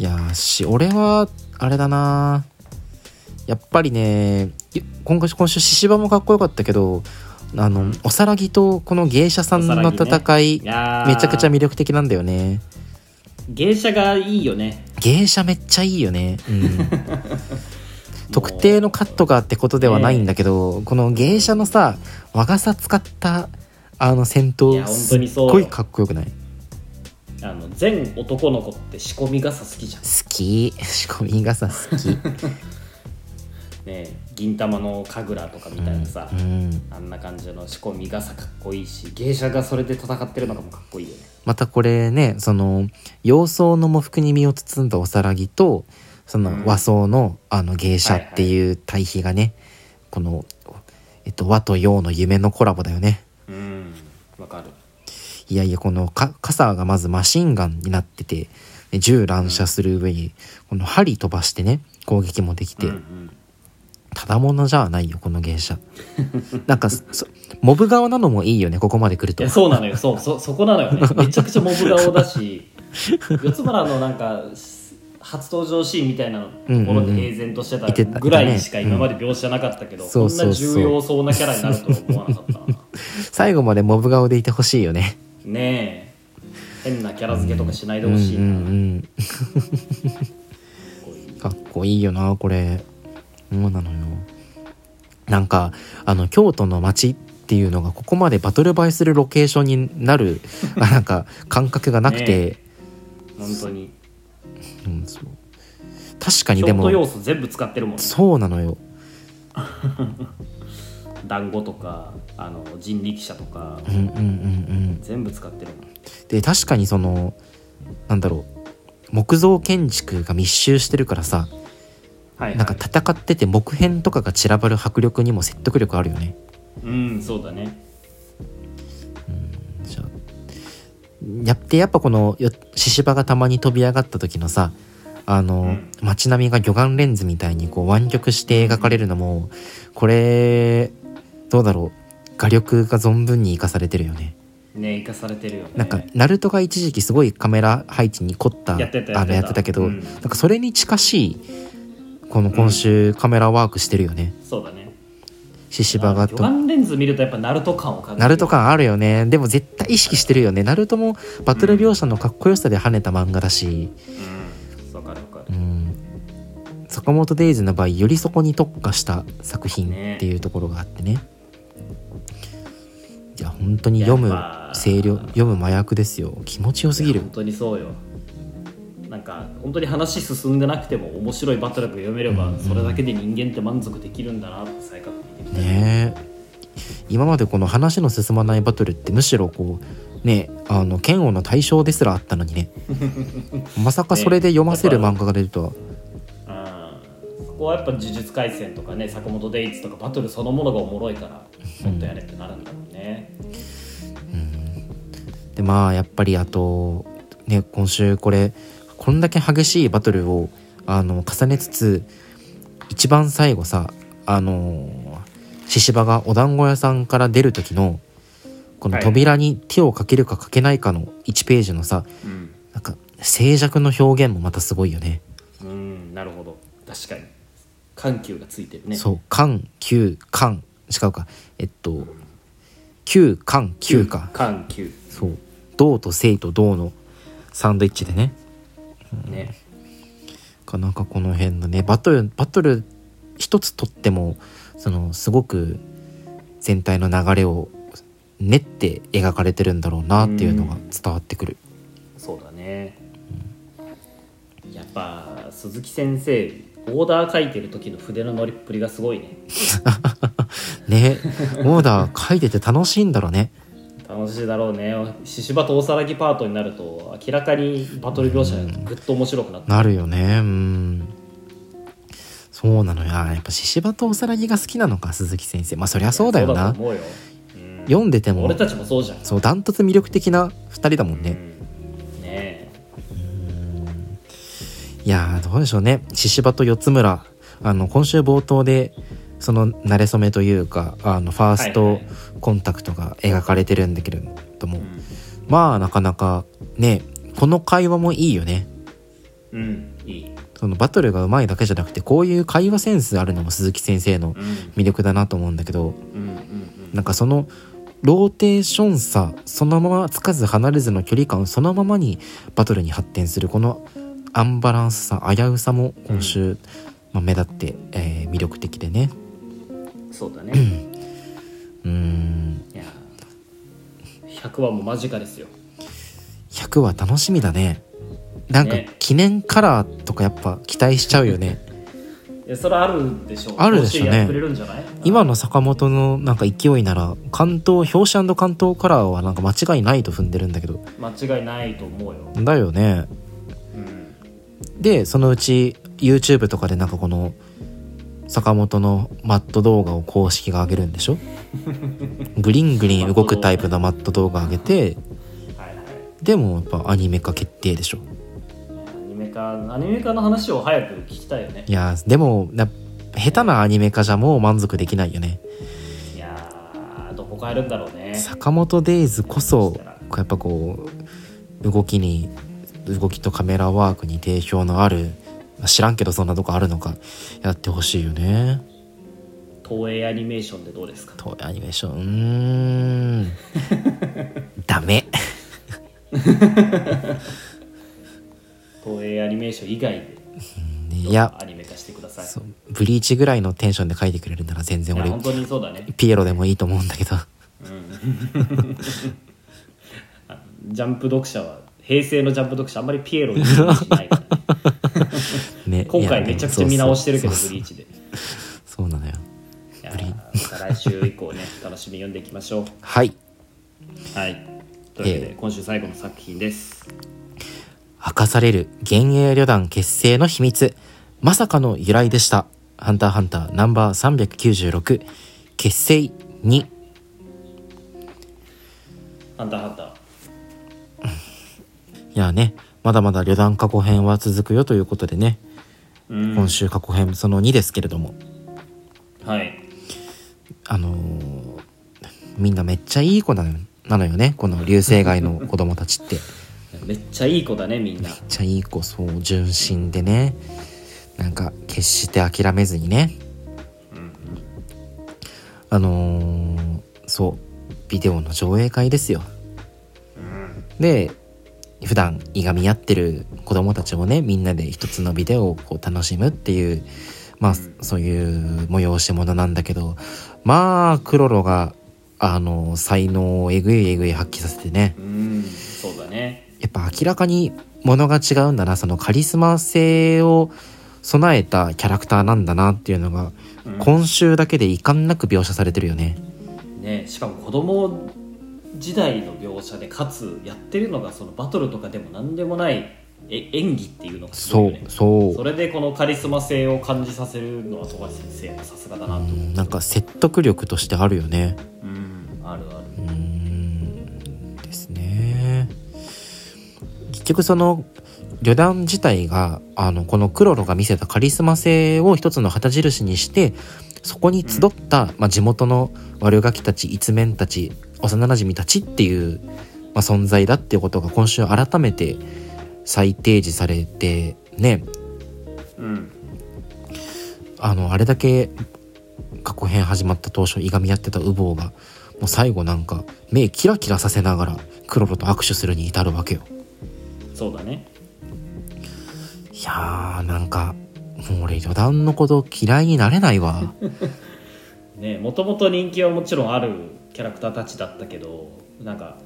いやーし俺はあれだな。やっぱりねい今週今週獅子場もかっこよかったけどあのおさらぎとこの芸者さんの戦い、いやー。めちゃくちゃ魅力的なんだよね。芸者がいいよね。芸者めっちゃいいよね、うん、<laughs> 特定のカットがってことではないんだけど、この芸者のさ和傘使ったあの戦い闘すっごいかっこよくない？あの全男の子って仕込み傘好きじゃん。好き。仕込み傘好き。<laughs> ね銀玉の神楽とかみたいなさ、うん、あんな感じの仕込み傘かっこいいし芸者がそれで戦ってるのかもかっこいいよね。またこれねその洋装の喪服に身を包んだおさらぎとそのうん。和装のあの芸者っていう対比がね、このえっと和と洋の夢のコラボだよねいやいやこのか傘がまずマシンガンになっててで銃乱射する上にこの針飛ばしてね攻撃もできて、うんうん。ただものじゃないよこの芸者。なんかそモブ側なのもいいよねここまで来ると。そうなのよ。そうそそこなのよね。めちゃくちゃモブ顔だし四つ村のなんか初登場シーンみたいなところで平然としてたぐらいしか今まで描写なかったけど、うん。こんなそうそう。そう重要そうなキャラになるとは思わなかったな。<laughs> 最後までモブ顔でいてほしいよねねえ。変なキャラ付けとかしないでほしいな、うんうんうん。かっこいい。よなこれ。そうなのよ。なんかあの京都の街っていうのがここまでバトル映えするロケーションになるあ <laughs> なんか感覚がなくて、本当に。うん、そう。確かにでも京都要素全部使ってるもんね。そうなのよ <laughs> 団子とかあの人力車とかうんうんうんうん。全部使ってる。で確かにそのなんだろう木造建築が密集してるからさはい、はい、なんか戦ってて木片とかが散らばる迫力にも説得力あるよね。うんそうだね。じゃあやってやっぱこのよ獅子場がたまに飛び上がった時のさあの、うん。街並みが魚眼レンズみたいにこう湾曲して描かれるのもこれどうだろう。画力が存分に生かされてるよね。ね生かされてるよね。なんかナルトが一時期すごいカメラ配置に凝ったやってたあのやってたけど、うん。なんかそれに近しいこの今週カメラワークしてるよね。そうだね。獅子場が魚眼レンズ見るとやっぱナルト感を感じるナルト感あるよね。でも絶対意識してるよね。ナルトもバトル描写のかっこよさで跳ねた漫画だし。うん。わかるわか。るうん。坂本デイズの場合よりそこに特化した作品っていうところがあってねいや本当に読む声量読む麻薬ですよ。気持ちよすぎる。本当にそうよ。なんか本当に話進んでなくても面白いバトルが読めればそれだけで人間って満足できるんだなって再確認できたねえ。今までこの話の進まないバトルってむしろこうねあの剣王の対象ですらあったのにね。<laughs> まさかそれで読ませる漫画が出るとは、あーそこはやっぱ呪術廻戦とかね坂本デイツとかバトルそのものがおもろいからもっとやれってなるんだろうね、でまあやっぱりあとね今週これこんだけ激しいバトルをあの重ねつつ一番最後さあの獅子場がお団子屋さんから出る時のこの扉に手をかけるかかけないかの1ページのさうん。なんか静寂の表現もまたすごいよね。うんなるほど。確かに緩急がついてるね。そう緩急緩違うか。えっと急緩急か。緩急。そう。動と静と動のサンドイッチでね。ね。かなんかこの辺のねバトルバトル一つとってもそのすごく全体の流れを練って描かれてるんだろうなっていうのが伝わってくる。そうだね。やっぱ鈴木先生オーダー書いてる時の筆の乗りっぷりがすごいね。<laughs> ね。オーダー書いてて楽しいんだろうね。楽しいだろうね。獅子場と大騒ぎパートになると明らかにバトル描写がぐっと面白くなって。なるよね。うん。そうなのよ。あやっぱ獅子場とおさらぎが好きなのか鈴木先生。まあそりゃそうだよな。うん。読んでても。俺たちもそうじゃん。そうダントツ魅力的な2人だもんね、うん、いやーどうでしょうね。獅子場と四つ村。あの今週冒頭でその馴れ初めというかあのファーストはいはいコンタクトが描かれてるんだけれども、えまあなかなかねこの会話もいいよね。うん、うん、いい。そのバトルが上手いだけじゃなくてこういう会話センスあるのも鈴木先生のうん。魅力だなと思うんだけどなんかそのローテーション差そのままつかず離れずの距離感そのままにバトルに発展するこのアンバランスさ危うさも今週、まあ、目立って、えー魅力的でね。うんそうだね。うーん。いや100話も間近ですよ。100は楽しみだね。なんかね。記念カラーとかやっぱ期待しちゃうよね。<laughs> いやそれあるでしょう。あるでしょうね。今の坂本のなんか勢いなら関東表紙関東カラーはなんか間違いないと踏んでるんだけど。間違いないと思うよ、だよね。うん、でそのうち YouTube とかでなんかこの坂本のマット動画を公式が上げるんでしょ？<laughs> グリングリン動くタイプのマット動画上げてはいはい。でもやっぱアニメ化決定でしょ？アニメ化アニメ化の話を早く聞きたいよね。いやーでもな下手なアニメ化じゃもう満足できないよね。いやーどこ変えるんだろうね。坂本デイズこそやっぱこう動きに動きとカメラワークに定評のある知らんけどそんなとこあるのかやってほしいよね。東映アニメーションでどうですか？東映アニメーション？うーん。<laughs> ダメ。東映アニメーション以外でいや。アニメ化してください。ブリーチぐらいのテンションで書いてくれるなら全然俺本当にそうだね。ピエロでもいいと思うんだけど。<laughs> ジャンプ読者は平成のジャンプ読者あんまりピエロにイメージないからね。<laughs> ね今回めちゃくちゃ見直してるけどブリーチで。いそうなのよ。来週以降ね楽しみに読んでいきましょう。はい。はい。というわけで、え今週最後の作品です。明かされる幻影旅団結成の秘密。まさかの由来でした「ハンターハンターナンバー396結成2ハンターハンター」いやねまだまだ旅団過去編は続くよということでね、うん。今週過去編その2ですけれども。はい。あのーみんなめっちゃいい子なのなのよね。この流星街の <laughs> 子供たちって。めっちゃいい子だねみんな。めっちゃいい子そう純真でね。なんか決して諦めずにね。あのーそうビデオの上映会ですよ。で普段いがみ合ってる子供たちもねみんなで一つのビデオをこう楽しむっていうまあそういう催し物なんだけどまあクロロがあの才能をえぐいえぐい発揮させてねうんそうだね。やっぱ明らかにものが違うんだなそのカリスマ性を備えたキャラクターなんだなっていうのが、うん。今週だけで遺憾なく描写されてるよね。ねしかも子供時代の描写でかつやってるのがそのバトルとかでも何でもないえ演技っていうのがすごそいね。そうそれでこのカリスマ性を感じさせるのは富樫先生やっぱさすがだなとう。思んなんか説得力としてあるよね。ううんあるある。うーんですね。結局その旅団自体があのこのクロロが見せたカリスマ性を一つの旗印にしてそこに集った、まあ、地元の悪ガキたち一面たち幼なじみたちっていう、まあ、存在だっていうことが今週改めて再提示されてね。うんあのあれだけ過去編始まった当初いがみ合ってたウボウがもう最後なんか目キラキラさせながらクロロと握手するに至るわけよ。そうだね。いやーなんかもう俺旅団のこと嫌いになれないわ。<laughs> ねもともと人気はもちろんあるキャラクターたちだったけどなんか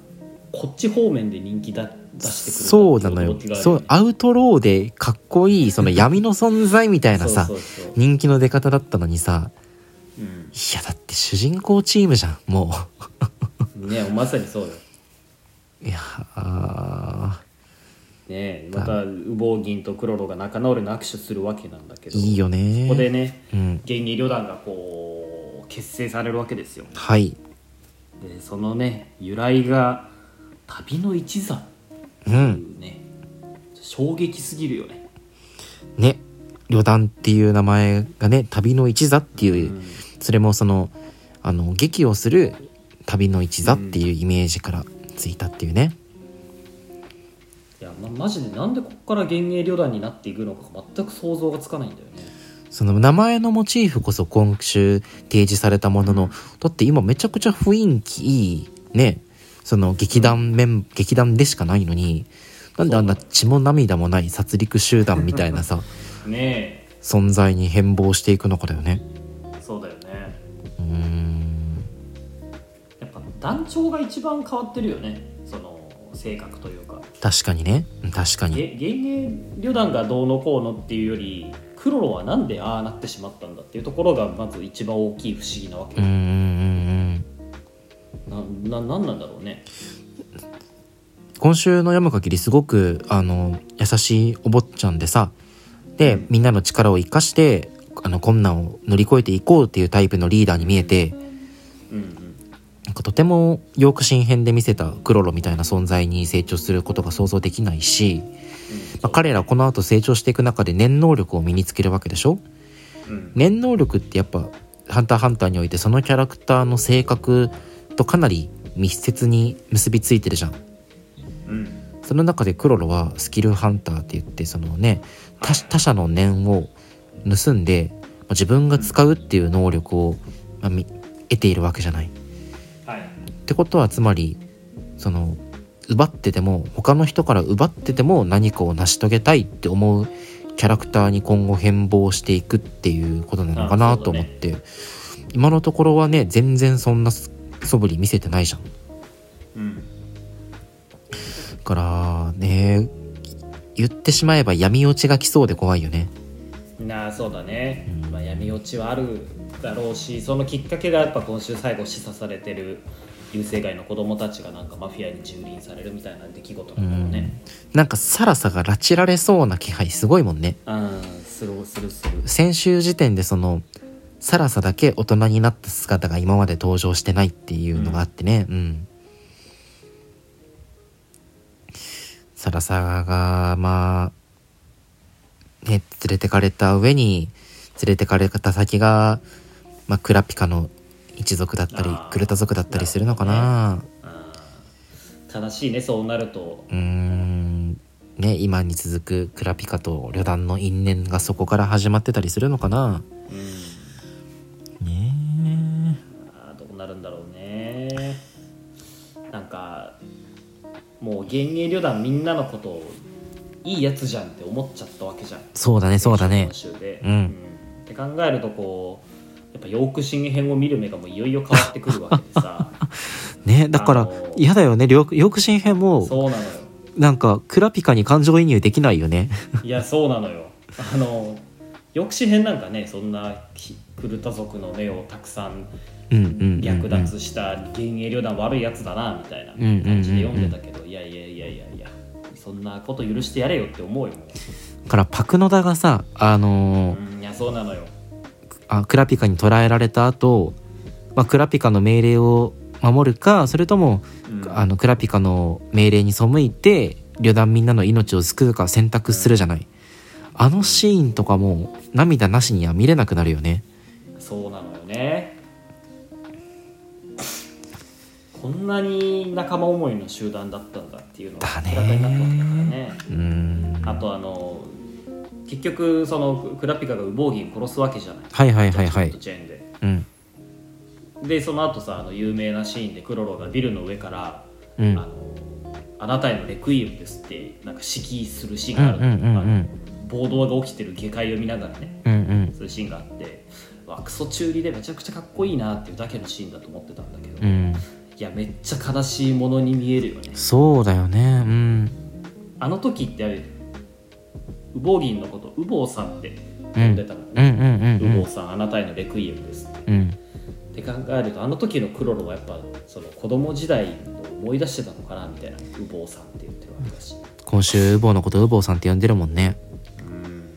こっち方面で人気だ出してくるそうなのよ。驚きがあるそうアウトローでかっこいいその闇の存在みたいなさ人気の出方だったのにさうん。いやだって主人公チームじゃんも <laughs> ねまさにそうよ。ういやあねまた羽毛銀とクロロが仲直りの握手するわけなんだけどーいいよねここでねうん。芸人旅団がこう結成されるわけですよ。はいでそのね由来が旅の一座。ってういうん。ね、衝撃すぎるよね。ね。旅団っていう名前がね旅の一座っていう、うん。それもそのあの劇をする旅の一座っていうイメージからついたっていうね、いや、ま、マジでなんでここから幻影旅団になっていくのか全く想像がつかないんだよねその名前のモチーフこそ今週提示されたものの、だって今めちゃくちゃ雰囲気いいね。その劇団面、劇団でしかないのになんであんな血も涙もない殺戮集団みたいなさ <laughs> ね存在に変貌していくのかだよね。えそうだよね。うーん。やっぱ団長が一番変わってるよね。その性格というか。確かにね。確かに。げ幻影旅団がどうのこうのっていうよりクロロはなんでああなってしまったんだっていうところがまず一番大きい不思議なわけ。うんなななんなんだろうね。今週の読む限りすごくあの優しいお坊ちゃんでさでみんなの力を生かしてあの困難を乗り越えていこうっていうタイプのリーダーに見えてうんうん。なんかとてもヨーク新編で見せたクロロみたいな存在に成長することが想像できないし、まあ、彼らこの後成長していく中で念能力を身につけるわけでしょ？うん。念能力ってやっぱ「ハンターハンター」においてそのキャラクターの性格とかなり密接に結びついてるじゃん。うん。その中でクロロはスキルハンターって言ってそのね他他者の念を盗んでまあ自分が使うっていう能力を、まあみ得ているわけじゃない。はい。ってことはつまりその奪ってても他の人から奪ってても何かを成し遂げたいって思うキャラクターに今後変貌していくっていうことなのかなと思って、今のところはね全然そんな素振り見せてないじゃん。うん。だからね言ってしまえば闇落ちが来そうで怖いよね。なあそうだね、うん。まあ、闇落ちはあるだろうしそのきっかけがやっぱ今週最後示唆されてる優勢外の子供たちがなんかマフィアに蹂躙されるみたいな出来事なんだろうねなんかサラサが拉致られそうな気配すごいもんね。うんするするする先週時点でそのサラサだけ大人になった姿が今まで登場してないっていうのがあってね。うん、サラサがまあね連れてかれた上に連れてかれた先が、まあ、クラピカの一族だったりあークルタ族だったりするのかな。うん。悲しいねそうなると。うーん。ね今に続くクラピカと旅団の因縁がそこから始まってたりするのかな。うん。ねあーどうなるんだろうね。なんかもう幻影旅団みんなのことをいいやつじゃんって思っちゃったわけじゃん。そうだねそうだね今週で、うんって考えるとこうやっぱヨーク新編を見る目がもういよいよ変わってくるわけでさ。<laughs> ねだから嫌だよね。よく新編もそうなのよ。なんかクラピカに感情移入できないよね。いやそうなのよ。あの抑止編なんかねそんなひクルタ族の目をたくさん略奪した幻影旅団悪いやつだなみたいな感じで読んでたけど、いやいやいやいやいやそんなこと許してやれよって思うよからパクノダがさあのう、ーうん、いやそうなのよあクラピカに捕らえられた後、まあクラピカの命令を守るかそれともうん。あのクラピカの命令に背いて旅団みんなの命を救うか選択するじゃない。あのシーンとかも涙なしには見れなくなるよね。そうなのよね。こんなに仲間思いの集団だったんだっていうのがだね明らかになったわけだからね。うー。ん。あとあの結局そのクラピカがウボウギン殺すわけじゃない。はいはいはいはい。チェーンで。うん。でその後さあの有名なシーンでクロロがビルの上から「うん。あのあなたへのレクイエムです」ってなんか指揮するシーンがある。うんうんうんうあのん暴動が起きてる下界を見ながらねうんうん。そういうシーンがあってわクソ中二でめちゃくちゃかっこいいなっていうだけのシーンだと思ってたんだけど、いうん。やめっちゃ悲しいものに見えるよね。そうだよね。うん。あの時ってウボウギンのことウボウさんって呼んでたのね、うんウボウさんあなたへのレクイエムですって。うん。って考えるとあの時のクロロはやっぱその子供時代を思い出してたのかなみたいな。ウボウさんって言ってるわけだし。今週ウボウのことウボウさんって呼んでるもんね。うん。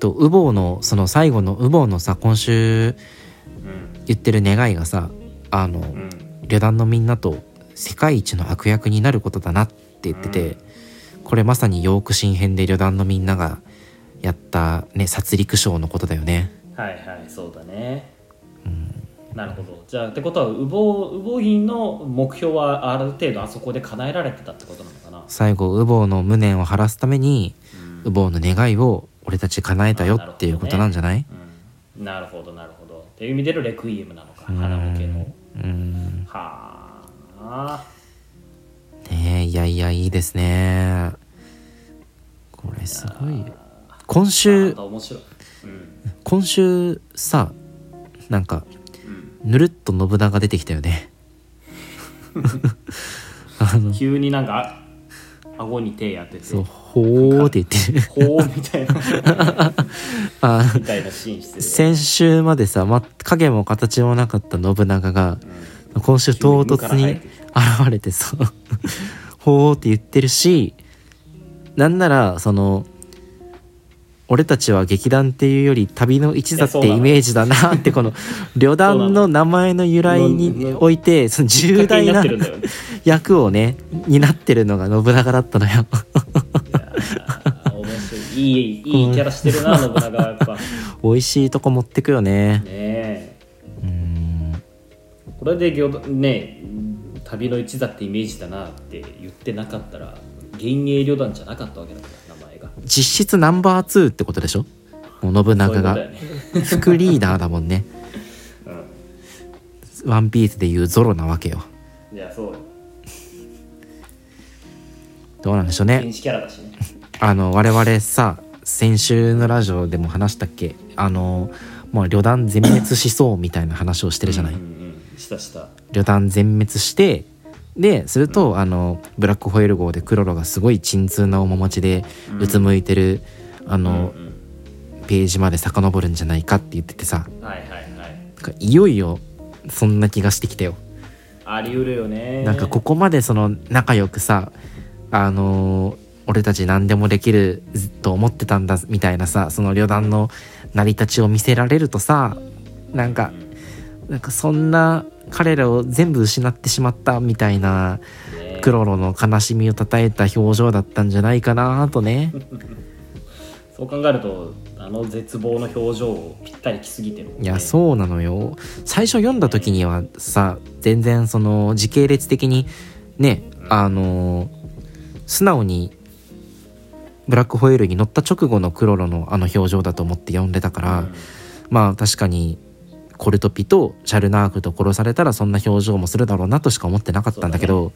とウボウのその最後のウボウのさ今週うん。言ってる願いがさあの、うん。旅団のみんなと世界一の悪役になることだなって言ってて、これまさにヨーク新編で旅団のみんながやったね殺戮ショーのことだよね。はいはいそうだね、なるほど。じゃあってことはウボウウボギンの目標はある程度あそこで叶えられてたってことなのかな？最後ウボウの無念を晴らすためにうん。ウボウの願いを俺たち叶えたよっていうことなんじゃない？うん。なるほどなるほど。っていう意味でのレクイエムなのかうん。花向けの。うん。はあ。ねえいやいやいいですねこれすごい。今ま週うん。今週さなんかうん。ぬるっと信長出てきたよね。<laughs> あの急になんかあ顎に手当てて。そうほーって言って。るほうみたいな。<laughs> あみたいなシーンしてる先週までさ、ま、影も形もなかった信長がうん。今週唐突に現れてさ <laughs> ほーって言ってるしなんならその俺たちは劇団っていうより旅の一座ってイメージだなってこの <laughs> 旅団の名前の由来においてその？重大な役をね担ってるのが信長だったのよ。いい。いいいいキャラしてるな信長はやっぱ。ね <laughs> 美味しいとこ持ってくよね。え。うん。これでね旅の一座ってイメージだなって言ってなかったら幻影旅団じゃなかったわけだから名前が。実質ナンバー2ってことでしょ？もう信長が。ね。副リーダーだもんね。ワンピースでいうゾロなわけよ。いやそうよ。どうなんでしょうね。原始キャラだしね。あの我々さ先週のラジオでも話したっけ？あのもう旅団全滅しそうみたいな話をしてるじゃない、うんうん。したした。旅団全滅してですると、あのブラックホエール号でクロロがすごい鎮痛な面持ちでうつむいてる、あの、ページまで遡るんじゃないかって言っててさ。はいはいはい。なんかいよいよそんな気がしてきたよ。あり得るよね。なんかここまでその仲良くさあのー俺たち何でもできると思ってたんだみたいなさその旅団の成り立ちを見せられるとさなんかなんかそんな彼らを全部失ってしまったみたいなね。クロロの悲しみをたたえた表情だったんじゃないかなとね。<laughs> そう考えるとあの絶望の表情をぴったりきすぎてるね。いやそうなのよ。最初読んだ時にはさ全然その時系列的にねあの素直にブラックホエールに乗った直後のクロロのあの表情だと思って読んでたから、うん。まあ確かにコルトピとシャルナークと殺されたらそんな表情もするだろうなとしか思ってなかったんだけど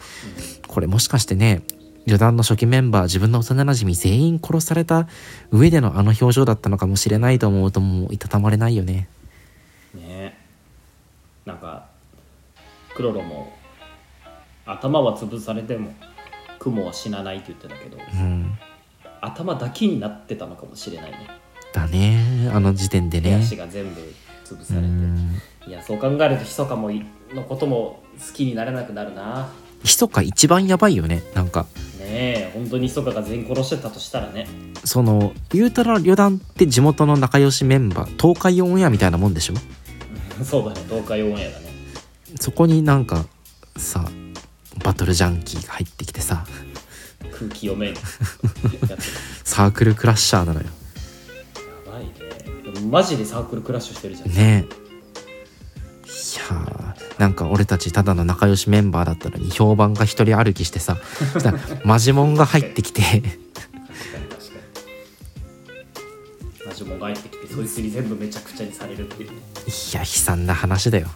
これもしかしてね旅団の初期メンバー自分の幼なじみ全員殺された上でのあの表情だったのかもしれないと思うともういたたまれないよね。ねなんかクロロも頭は潰されても雲は死なないって言ってたけどうん。頭だけになってたのかもしれないね。だね。あの時点で手ね。足が全部潰さうれて。ん。いやそう考えると密かもいのことも好きになれなくなるな。密か一番やばいよねなんか。ねえ本当に密かが全員殺してたとしたらね。その言うたら旅団って地元の仲良しメンバー東海オンエアみたいなもんでしょ？<laughs> そうだね東海オンエアだね。そこになんかさバトルジャンキーが入ってきてさ。空気読め。サークルクラッシャーなのよマジでサークルクラッシュしてるじゃん。ね。えいやーなんか俺たちただの仲良しメンバーだったのに評判が一人歩きしてさそしたらマジモンが入ってきて。マジモンが入ってきてそいつに全部めちゃくちゃにされるっていう。ねいや悲惨な話だよ。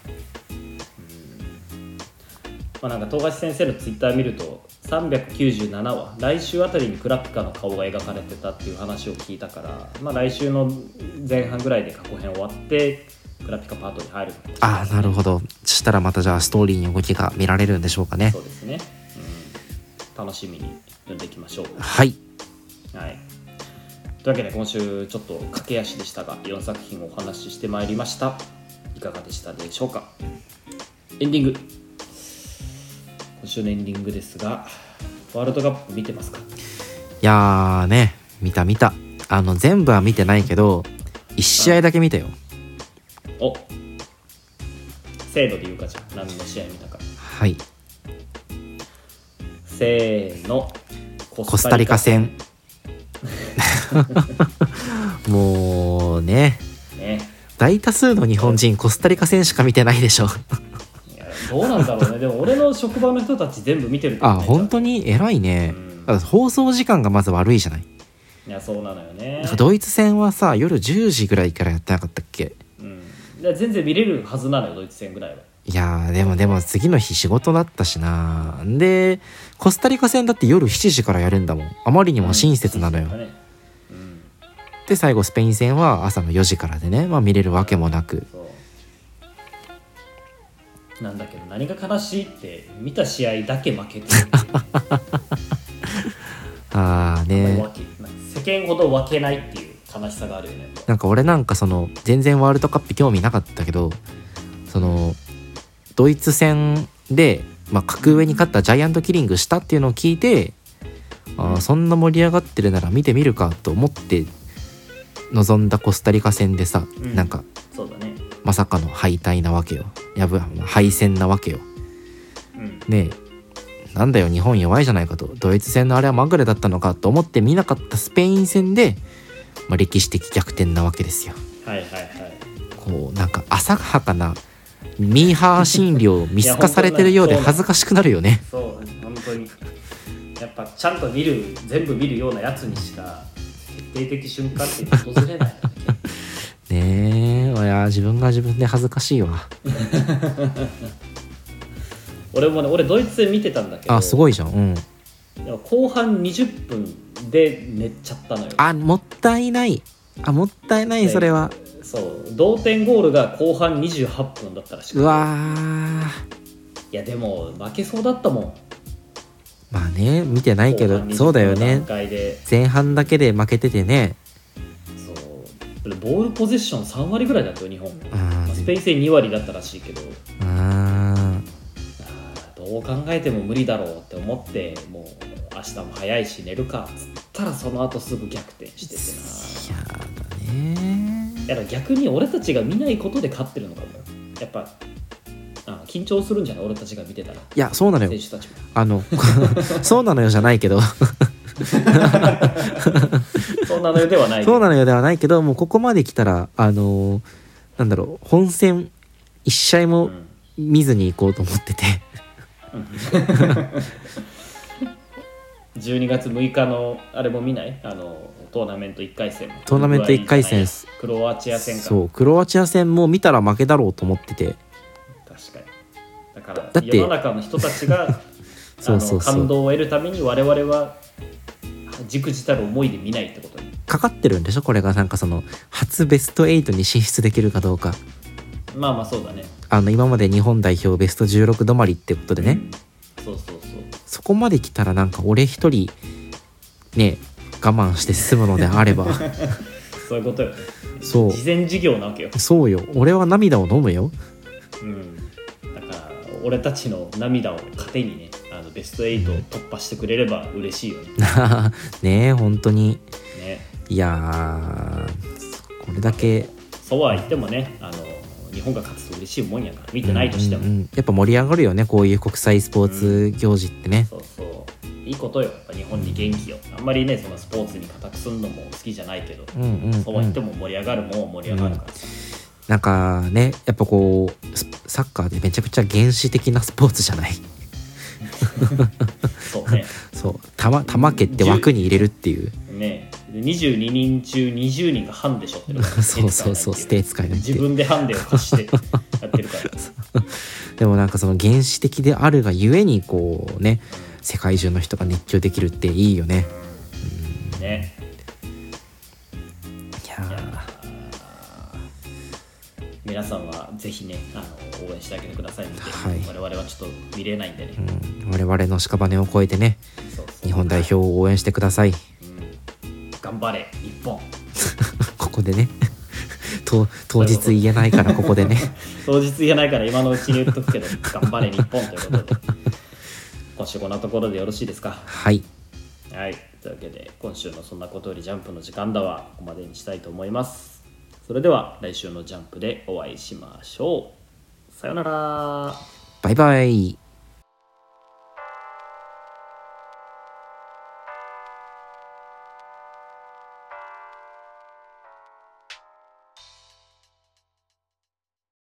まあなんか東橋先生のツイッター見ると397話来週あたりにクラピカの顔が描かれてたっていう話を聞いたから、まあ、来週の前半ぐらいで過去編終わってクラピカパートに入るああなるほど。そしたらまたじゃあストーリーに動きが見られるんでしょうかね。そうですね、うん、楽しみに読んでいきましょう。はい。はい。というわけで今週ちょっと駆け足でしたが4作品お話ししてまいりました。いかがでしたでしょうか。エンディング今週のエンディングですがワールドカップ見てますか？いやーね見た見た。あの全部は見てないけど1試合だけ見たよ。おせーので言うかじゃあ何の試合見たか。はい。せーのココスタリカ戦。<laughs> もうね。ね。大多数の日本人コスタリカ戦しか見てないでしょどうなんだろうね。でも俺の職場の人たち全部見てるあね。本当に？偉いね。うん。放送時間がまず悪いじゃない？いやそうなのよね。ドイツ戦はさ夜10時ぐらいからやってなかったっけ？うん。で全然見れるはずなのよドイツ戦ぐらいは。いやーでもでも次の日仕事だったしな。でコスタリカ戦だって夜7時からやるんだもん。あまりにも親切なのよ、親切だね。うん。で最後スペイン戦は朝の4時からでね、まあ、見れるわけもなく。そうなんだけど何が悲しいって見た試合だけ負けてる。<laughs> あーね。世間ほど分けないっていう悲しさがあるよね。なんか俺なんかその全然ワールドカップ興味なかったけどそのドイツ戦で、まあ、格上に勝ったジャイアントキリングしたっていうのを聞いてあーそんな盛り上がってるなら見てみるかと思って臨んだコスタリカ戦でさ、うん。なんかそうだねまさかの敗退なわけよ。やぶ敗戦なわけよ。うん。ねえ。なんだよ日本弱いじゃないかと。ドイツ戦のあれはまぐれだったのかと思って見なかったスペイン戦で、まあ、歴史的逆転なわけですよ。はいはいはい。こうなんか浅はかなミーハー心理を <laughs> 見透かされてるようで恥ずかしくなるよね。そう本当に。やっぱちゃんと見る全部見るようなやつにしか決定的瞬間って訪れない <laughs> ねえいや自分が自分で恥ずかしいわ。<laughs> 俺もね俺ドイツ戦見てたんだけど。あすごいじゃん。うん。後半20分で寝っちゃったのよ。あもったいない。あもったいないそれは。そう。同点ゴールが後半28分だったらしくて。うわー。いやでも負けそうだったもん。まあね見てないけど後半20そうだよね。前半だけで負けててねボールポゼッション3割ぐらいだったよ日本、うん。まあスペイン戦2割だったらしいけど。どう考えても無理だろうって思ってもう明日も早いし寝るかっつったらその後すぐ逆転しててな。やだねだから逆に俺たちが見ないことで勝ってるのかも。やっぱあ緊張するんじゃない？俺たちが見てたら。いやそうなのよ。選手たちも。あの <laughs> そうなのよじゃないけどそんなのよではないそうなのよではないけどもうここまで来たらあのーなんだろう本戦一試合もうん見ずに行こうと思ってて、12月6日のあれも見ない？あのトーナメント1回戦トーナメント一回戦クロアチア戦か。そうクロアチア戦も見たら負けだろうと思ってて。確かに。だからだって世の中の人たちが <laughs> そうそうそう。感動を得るために我々はじくじたる思いで見ないってことに。かかってるんでしょ？これがなんかその初ベスト8に進出できるかどうか。まあまあそうだね。あの今まで日本代表ベスト16止まりってことでね、うん。そうそうそう。そこまで来たらなんか俺一人ね我慢して済むのであれば。<laughs> そういうことよ。ねそう。事前事業なわけよ、そうよ。俺は涙を飲むよ。うん、だから俺たちの涙を糧にねあのベスト8を突破してくれれば嬉しいよね。<laughs> ねえ本当に。ね。いやーこれだけ。そうは言ってもねあの日本が勝つと嬉しいもんやから見てないとしても、うんうんやっぱ盛り上がるよねこういう国際スポーツ行事ってね、そうそう。いいことよ。やっぱ日本に元気よ。あんまりねそのスポーツに固くすんのも好きじゃないけど、うんうんうん。そうは言っても盛り上がるもんは盛り上がるから。さ、なんかねやっぱこうスサッカーでめちゃくちゃ原始的なスポーツじゃない？<laughs> そうね。そう。玉玉蹴って枠に入れるっていう。ね。で22人中20人がハンデしょってるから。<laughs> そうそうそう。ステー使いなんて自分でハンデを貸してやってるから。<laughs> でもなんかその原始的であるがゆえにこうね世界中の人が熱狂できるっていいよね。ね皆さんはぜひねあの応援してあげてくださいみたいな、はい。我々はちょっと見れないんでね、ー、うん、我々の屍を越えてね日本代表を応援してください。うん。頑張れ日本。<laughs> ここでね。と <laughs> 当日言えないからここでね。当日言えないから今のうちに言っとくけど頑張れ日本。ということで。今週こんなところでよろしいですか？はい。はい。というわけで今週の「そんなことよりジャンプ」の時間だはここまでにしたいと思いますそれでは来週のジャンプでお会いしましょう。さようなら。バイバイ。